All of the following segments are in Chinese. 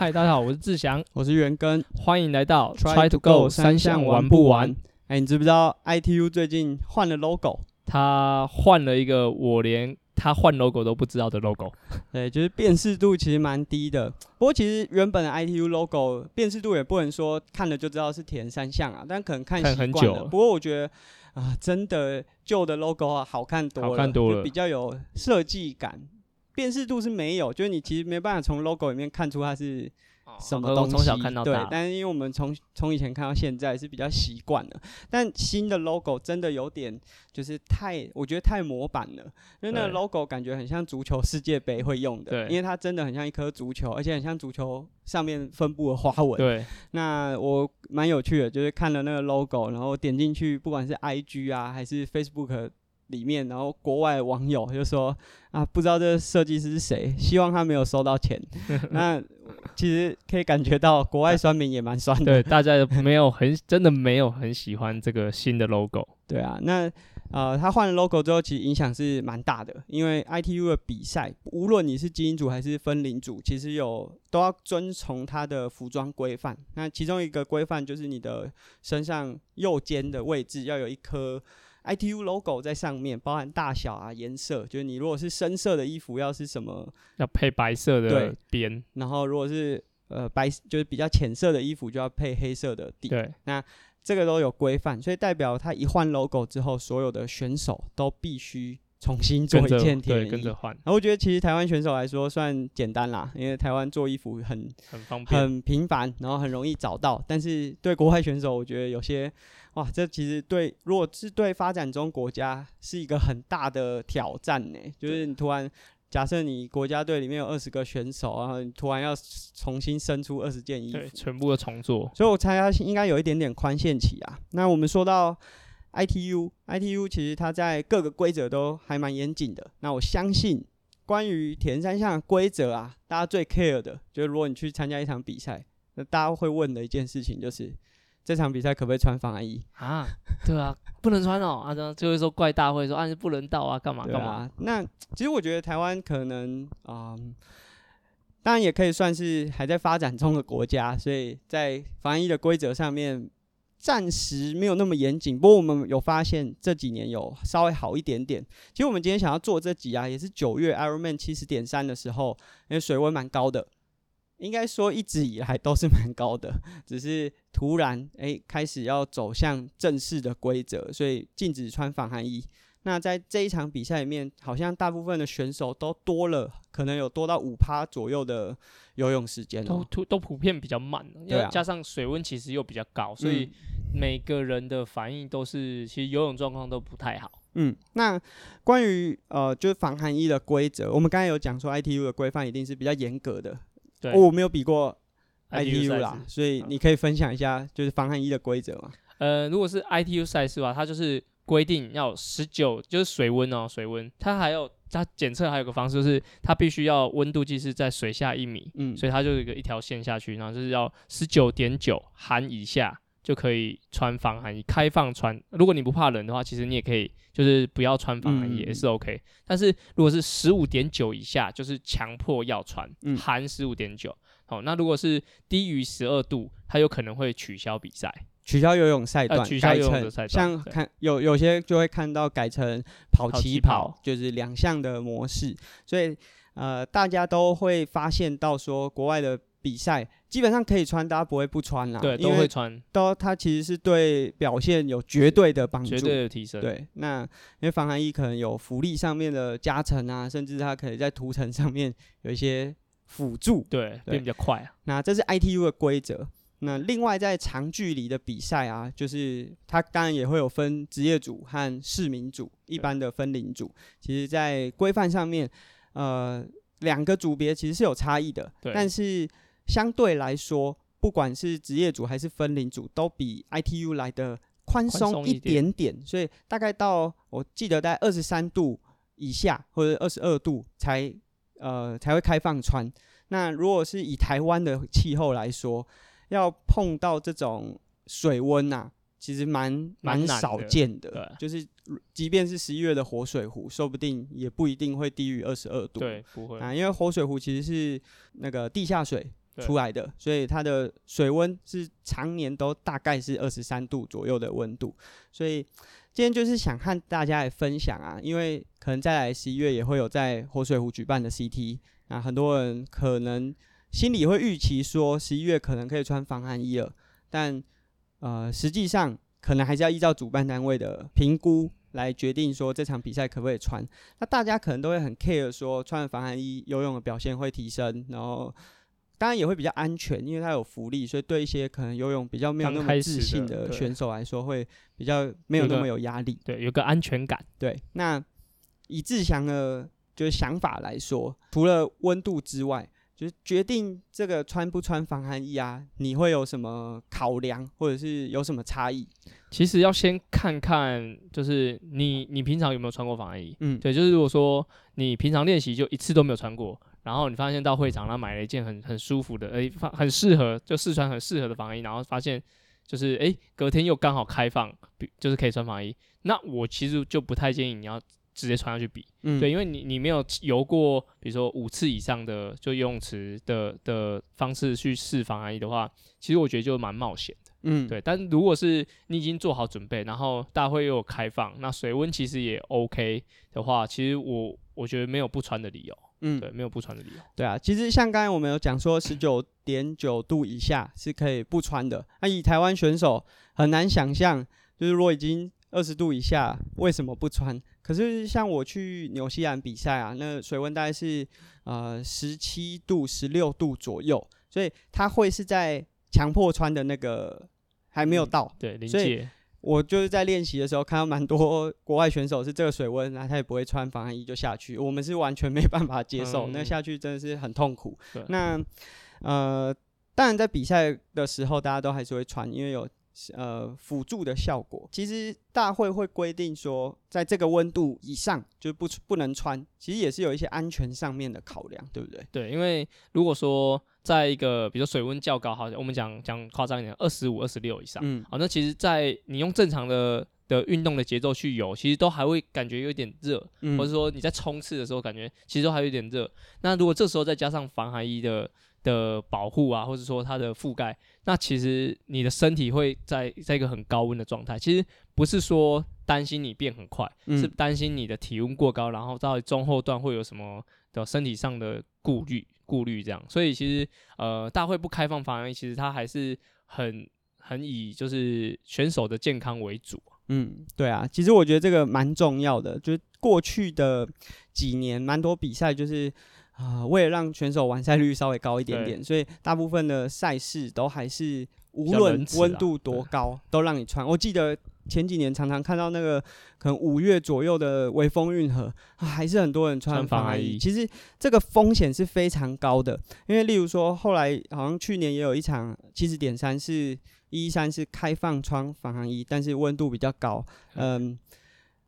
嗨，大家好，我是志祥，我是元根欢迎来到 Try to Go 三项玩不完？哎，你知不知道 ITU 最近换了 logo？他换了一个我连他换 logo 都不知道的 logo。对，就是辨识度其实蛮低的。不过其实原本的 ITU logo 辨识度也不能说看了就知道是田三项啊，但可能看习惯了。不过我觉得啊，真的旧的 logo 啊好看多了，好看多了，比较有设计感。辨识度是没有，就是你其实没办法从 logo 里面看出它是什么东西。从小看到大，对。但是因为我们从从以前看到现在是比较习惯了，但新的 logo 真的有点就是太，我觉得太模板了。因为那个 logo 感觉很像足球世界杯会用的，因为它真的很像一颗足球，而且很像足球上面分布的花纹。对。那我蛮有趣的，就是看了那个 logo，然后点进去，不管是 IG 啊还是 Facebook。里面，然后国外网友就说啊，不知道这个设计师是谁，希望他没有收到钱。那其实可以感觉到国外酸民也蛮酸的，对，大家没有很真的没有很喜欢这个新的 logo。对啊，那呃，他换了 logo 之后，其实影响是蛮大的，因为 ITU 的比赛，无论你是精英组还是分龄组，其实有都要遵从他的服装规范。那其中一个规范就是你的身上右肩的位置要有一颗。ITU logo 在上面，包含大小啊、颜色，就是你如果是深色的衣服，要是什么要配白色的边，然后如果是呃白就是比较浅色的衣服，就要配黑色的底。对，那这个都有规范，所以代表他一换 logo 之后，所有的选手都必须重新做一件对，跟着换。然后我觉得其实台湾选手来说算简单啦，因为台湾做衣服很很方便、很频繁，然后很容易找到。但是对国外选手，我觉得有些。哇，这其实对，如果是对发展中国家是一个很大的挑战呢。就是你突然假设你国家队里面有二十个选手，然后你突然要重新生出二十件衣服，全部的重做。所以我猜他应该有一点点宽限期啊。那我们说到 ITU，ITU 其实它在各个规则都还蛮严谨的。那我相信关于田三项规则啊，大家最 care 的就是如果你去参加一场比赛，那大家会问的一件事情就是。这场比赛可不可以穿防寒衣啊？对啊，不能穿哦。啊，就会说怪大会说啊，不能到啊，干嘛干嘛？那其实我觉得台湾可能啊，当然也可以算是还在发展中的国家，所以在防寒衣的规则上面暂时没有那么严谨。不过我们有发现这几年有稍微好一点点。其实我们今天想要做这集啊，也是九月 Ironman 七十点三的时候，因为水温蛮高的。应该说一直以来都是蛮高的，只是突然诶开始要走向正式的规则，所以禁止穿防寒衣。那在这一场比赛里面，好像大部分的选手都多了，可能有多到五趴左右的游泳时间都都普遍比较慢，因为加上水温其实又比较高，所以每个人的反应都是其实游泳状况都不太好。嗯，那关于呃就是防寒衣的规则，我们刚才有讲说 ITU 的规范一定是比较严格的。对我没有比过 ITU 啦，所以你可以分享一下就是防寒衣的规则吗？呃，如果是 ITU 赛事吧，它就是规定要十九，就是水温哦，水温。它还有它检测还有个方式，就是它必须要温度计是在水下一米，嗯，所以它就有一个一条线下去，然后就是要十九点九寒以下就可以穿防寒衣，开放穿。如果你不怕冷的话，其实你也可以，就是不要穿防寒衣也是 OK。但是如果是十五点九以下，就是强迫要穿，寒十五点九。好，那如果是低于十二度，它有可能会取消比赛，取消游泳赛段，取消游泳赛段。像看有有些就会看到改成跑起跑，就是两项的模式。所以呃，大家都会发现到说国外的。比赛基本上可以穿，大家不会不穿啦。对，都会穿。都它其实是对表现有绝对的帮助，绝对的提升。对，那因为防寒衣可能有浮力上面的加成啊，甚至它可以在涂层上面有一些辅助，对，变比较快啊。那这是 ITU 的规则。那另外在长距离的比赛啊，就是它当然也会有分职业组和市民组，一般的分龄组。其实，在规范上面，呃，两个组别其实是有差异的，但是。相对来说，不管是职业组还是分龄组，都比 ITU 来的宽松一点点。所以大概到我记得在二十三度以下或者二十二度才呃才会开放穿。那如果是以台湾的气候来说，要碰到这种水温呐，其实蛮蛮少见的。就是即便是十一月的活水湖，说不定也不一定会低于二十二度。对，不会啊，因为活水湖其实是那个地下水。出来的，所以它的水温是常年都大概是二十三度左右的温度。所以今天就是想和大家来分享啊，因为可能再来十一月也会有在活水湖举办的 CT，啊很多人可能心里会预期说十一月可能可以穿防寒衣了，但呃实际上可能还是要依照主办单位的评估。来决定说这场比赛可不可以穿，那大家可能都会很 care 说穿防寒衣游泳的表现会提升，然后当然也会比较安全，因为它有浮力，所以对一些可能游泳比较没有那么自信的选手来说，会比较没有那么有压力，对，有个安全感。对，那以志祥的就是想法来说，除了温度之外。就是决定这个穿不穿防寒衣啊？你会有什么考量，或者是有什么差异？其实要先看看，就是你你平常有没有穿过防寒衣？嗯，对，就是如果说你平常练习就一次都没有穿过，然后你发现到会场，然后买了一件很很舒服的，诶，很适合就试穿很适合的防寒衣，然后发现就是诶，隔天又刚好开放，就是可以穿防寒衣，那我其实就不太建议你要。直接穿上去比，对，因为你你没有游过，比如说五次以上的就游泳池的的方式去试防寒衣的话，其实我觉得就蛮冒险的，嗯，对。但如果是你已经做好准备，然后大会又有开放，那水温其实也 OK 的话，其实我我觉得没有不穿的理由，嗯，对，没有不穿的理由。对啊，其实像刚才我们有讲说，十九点九度以下是可以不穿的。那以台湾选手很难想象，就是如果已经二十度以下，为什么不穿？可是像我去纽西兰比赛啊，那水温大概是呃十七度、十六度左右，所以他会是在强迫穿的那个还没有到。对，所以我就是在练习的时候看到蛮多国外选手是这个水温，然后他也不会穿防寒衣就下去，我们是完全没办法接受，那下去真的是很痛苦。那呃，当然在比赛的时候大家都还是会穿，因为有。呃，辅助的效果，其实大会会规定说，在这个温度以上就不不能穿，其实也是有一些安全上面的考量，对不对？对，因为如果说在一个比如说水温较高，好像，我们讲讲夸张一点，二十五、二十六以上，嗯，好，那其实，在你用正常的的运动的节奏去游，其实都还会感觉有点热，或者说你在冲刺的时候，感觉其实都还有点热。那如果这时候再加上防寒衣的。的保护啊，或者说它的覆盖，那其实你的身体会在在一个很高温的状态。其实不是说担心你变很快，是担心你的体温过高，然后到中后段会有什么的身体上的顾虑顾虑这样。所以其实呃，大会不开放防疫，其实它还是很很以就是选手的健康为主。嗯，对啊，其实我觉得这个蛮重要的，就是过去的几年蛮多比赛就是。啊，为了让选手完赛率稍微高一点点，所以大部分的赛事都还是无论温度多高都让你穿。我记得前几年常常看到那个可能五月左右的微风运河，还是很多人穿防寒衣。其实这个风险是非常高的，因为例如说后来好像去年也有一场七十点三是一三是开放穿防寒衣，但是温度比较高，嗯。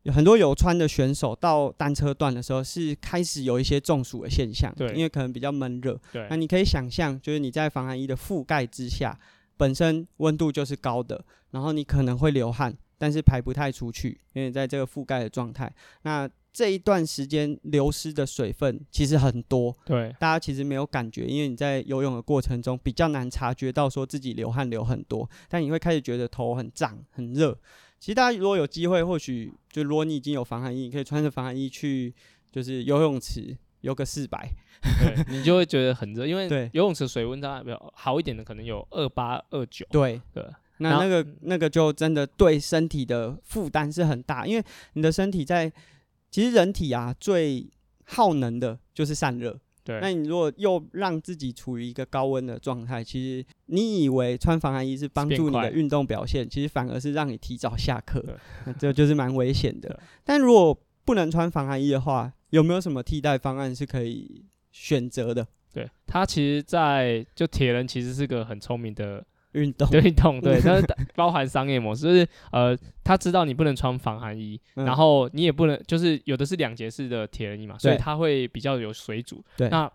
有很多有穿的选手到单车段的时候是开始有一些中暑的现象，对，因为可能比较闷热。对，那你可以想象，就是你在防寒衣的覆盖之下，本身温度就是高的，然后你可能会流汗，但是排不太出去，因为在这个覆盖的状态。那这一段时间流失的水分其实很多，对，大家其实没有感觉，因为你在游泳的过程中比较难察觉到说自己流汗流很多，但你会开始觉得头很胀、很热。其实大家如果有机会，或许就如果你已经有防寒衣，你可以穿着防寒衣去，就是游泳池游个四百，你就会觉得很热，因为游泳池水温大概比较好一点的，可能有二八二九。对对，那那个那个就真的对身体的负担是很大，因为你的身体在，其实人体啊最耗能的就是散热。对，那你如果又让自己处于一个高温的状态，其实你以为穿防寒衣是帮助你的运动表现，其实反而是让你提早下课，这就是蛮危险的。但如果不能穿防寒衣的话，有没有什么替代方案是可以选择的？对，它其实，在就铁人其实是个很聪明的。运动。运动对，但是包含商业模式，就是呃，他知道你不能穿防寒衣，然后你也不能，就是有的是两节式的铁人衣嘛，所以它会比较有水阻。对，那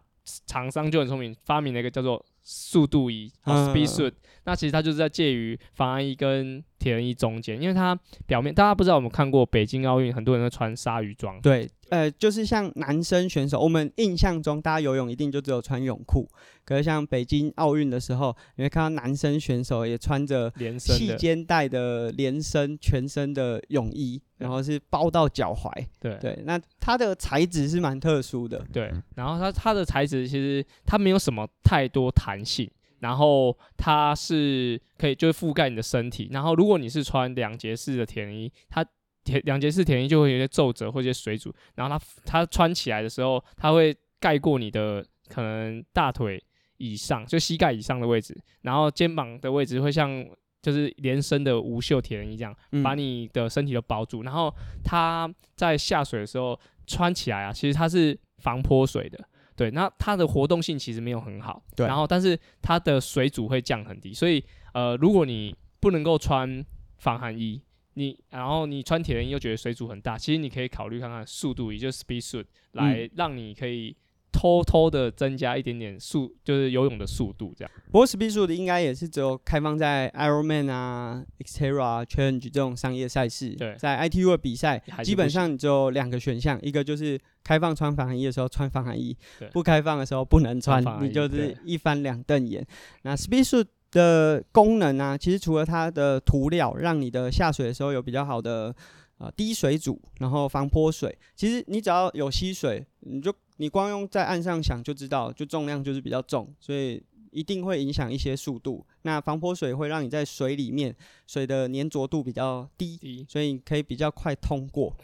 厂商就很聪明，发明了一个叫做速度衣 （speed suit）。那其实它就是在介于防寒衣跟铁人衣中间，因为它表面大家不知道，我们看过北京奥运，很多人都穿鲨鱼装。对，呃，就是像男生选手，我们印象中大家游泳一定就只有穿泳裤，可是像北京奥运的时候，你会看到男生选手也穿着连身细肩带的连身全身的泳衣，然后是包到脚踝。对对，那它的材质是蛮特殊的。对，然后它它的材质其实它没有什么太多弹性。然后它是可以就是覆盖你的身体，然后如果你是穿两节式的铁人衣，它铁两节式铁人衣就会有些皱褶或者水阻，然后它它穿起来的时候，它会盖过你的可能大腿以上就膝盖以上的位置，然后肩膀的位置会像就是连身的无袖铁人衣这样把你的身体都包住，然后它在下水的时候穿起来啊，其实它是防泼水的。对，那它的活动性其实没有很好，对，然后但是它的水阻会降很低，所以呃，如果你不能够穿防寒衣，你然后你穿铁人衣又觉得水阻很大，其实你可以考虑看看速度，也就是 speed suit 来让你可以。偷偷的增加一点点速，就是游泳的速度这样。不过 Speed Suit 应该也是只有开放在 Ironman 啊、Xterra Challenge 这种商业赛事。对，在 ITU 的比赛，基本上只有两个选项，一个就是开放穿防寒衣的时候穿防寒衣，不开放的时候不能穿，你就是一翻两瞪眼。那 Speed Suit 的功能啊，其实除了它的涂料让你的下水的时候有比较好的啊低水阻，然后防泼水，其实你只要有吸水，你就。你光用在岸上想就知道，就重量就是比较重，所以一定会影响一些速度。那防泼水会让你在水里面水的粘着度比较低，所以你可以比较快通过。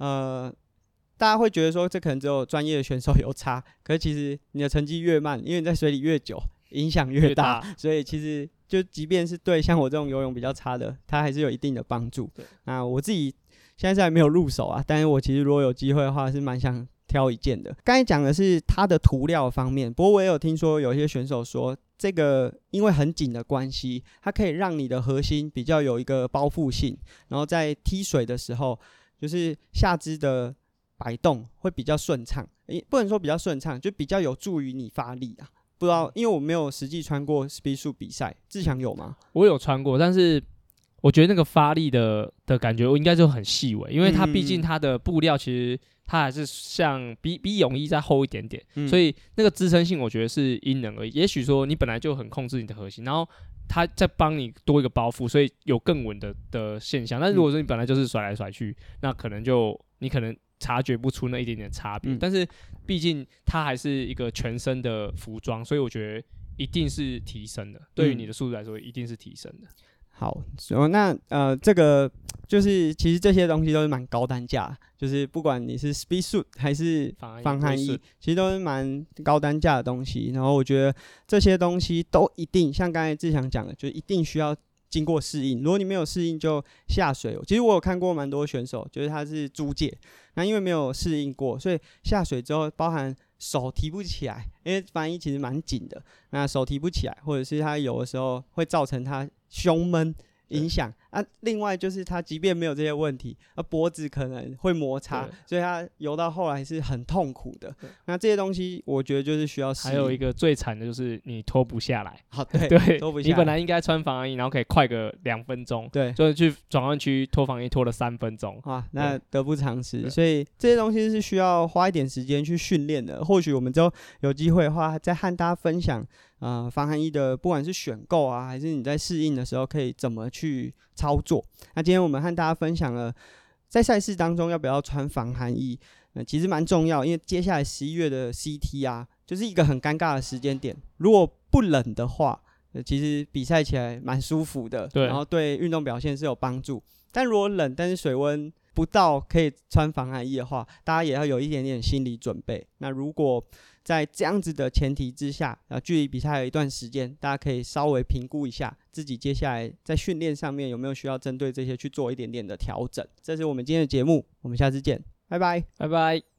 呃，大家会觉得说这可能只有专业的选手有差，可是其实你的成绩越慢，因为你在水里越久，影响越大。所以其实就即便是对像我这种游泳比较差的，它还是有一定的帮助。那我自己现在还没有入手啊，但是我其实如果有机会的话，是蛮想。挑一件的，刚才讲的是它的涂料方面，不过我也有听说有些选手说，这个因为很紧的关系，它可以让你的核心比较有一个包覆性，然后在踢水的时候，就是下肢的摆动会比较顺畅，诶，不能说比较顺畅，就比较有助于你发力啊。不知道，因为我没有实际穿过 speed 数比赛，志强有吗？我有穿过，但是我觉得那个发力的的感觉，我应该就很细微，因为它毕竟它的布料其实。它还是像比比泳衣再厚一点点，所以那个支撑性我觉得是因人而异。也许说你本来就很控制你的核心，然后它再帮你多一个包袱，所以有更稳的的现象。但如果说你本来就是甩来甩去，那可能就你可能察觉不出那一点点差别。但是毕竟它还是一个全身的服装，所以我觉得一定是提升的。对于你的速度来说，一定是提升的。好，那呃，这个就是其实这些东西都是蛮高单价，就是不管你是 speed suit 还是防寒衣，其实都是蛮高单价的东西。然后我觉得这些东西都一定像刚才志强讲的，就一定需要经过适应。如果你没有适应就下水，其实我有看过蛮多选手，就是他是租借，那因为没有适应过，所以下水之后包含。手提不起来，因为翻译其实蛮紧的，那手提不起来，或者是他有的时候会造成他胸闷。影响啊，另外就是他即便没有这些问题，啊脖子可能会摩擦，所以他游到后来是很痛苦的。那这些东西我觉得就是需要。还有一个最惨的就是你脱不下来。好，对 对，脱不下来。你本来应该穿防寒衣，然后可以快个两分钟，对，就是去转换区脱防衣脱了三分钟，啊，那得不偿失。所以这些东西是需要花一点时间去训练的。或许我们之后有机会的话，再和大家分享。呃，防寒衣的不管是选购啊，还是你在适应的时候可以怎么去操作？那今天我们和大家分享了在赛事当中要不要穿防寒衣，那，其实蛮重要，因为接下来十一月的 CT 啊，就是一个很尴尬的时间点。如果不冷的话，呃，其实比赛起来蛮舒服的，对，然后对运动表现是有帮助。但如果冷，但是水温不到可以穿防寒衣的话，大家也要有一点点心理准备。那如果在这样子的前提之下，啊，距离比赛有一段时间，大家可以稍微评估一下自己接下来在训练上面有没有需要针对这些去做一点点的调整。这是我们今天的节目，我们下次见，拜拜，拜拜。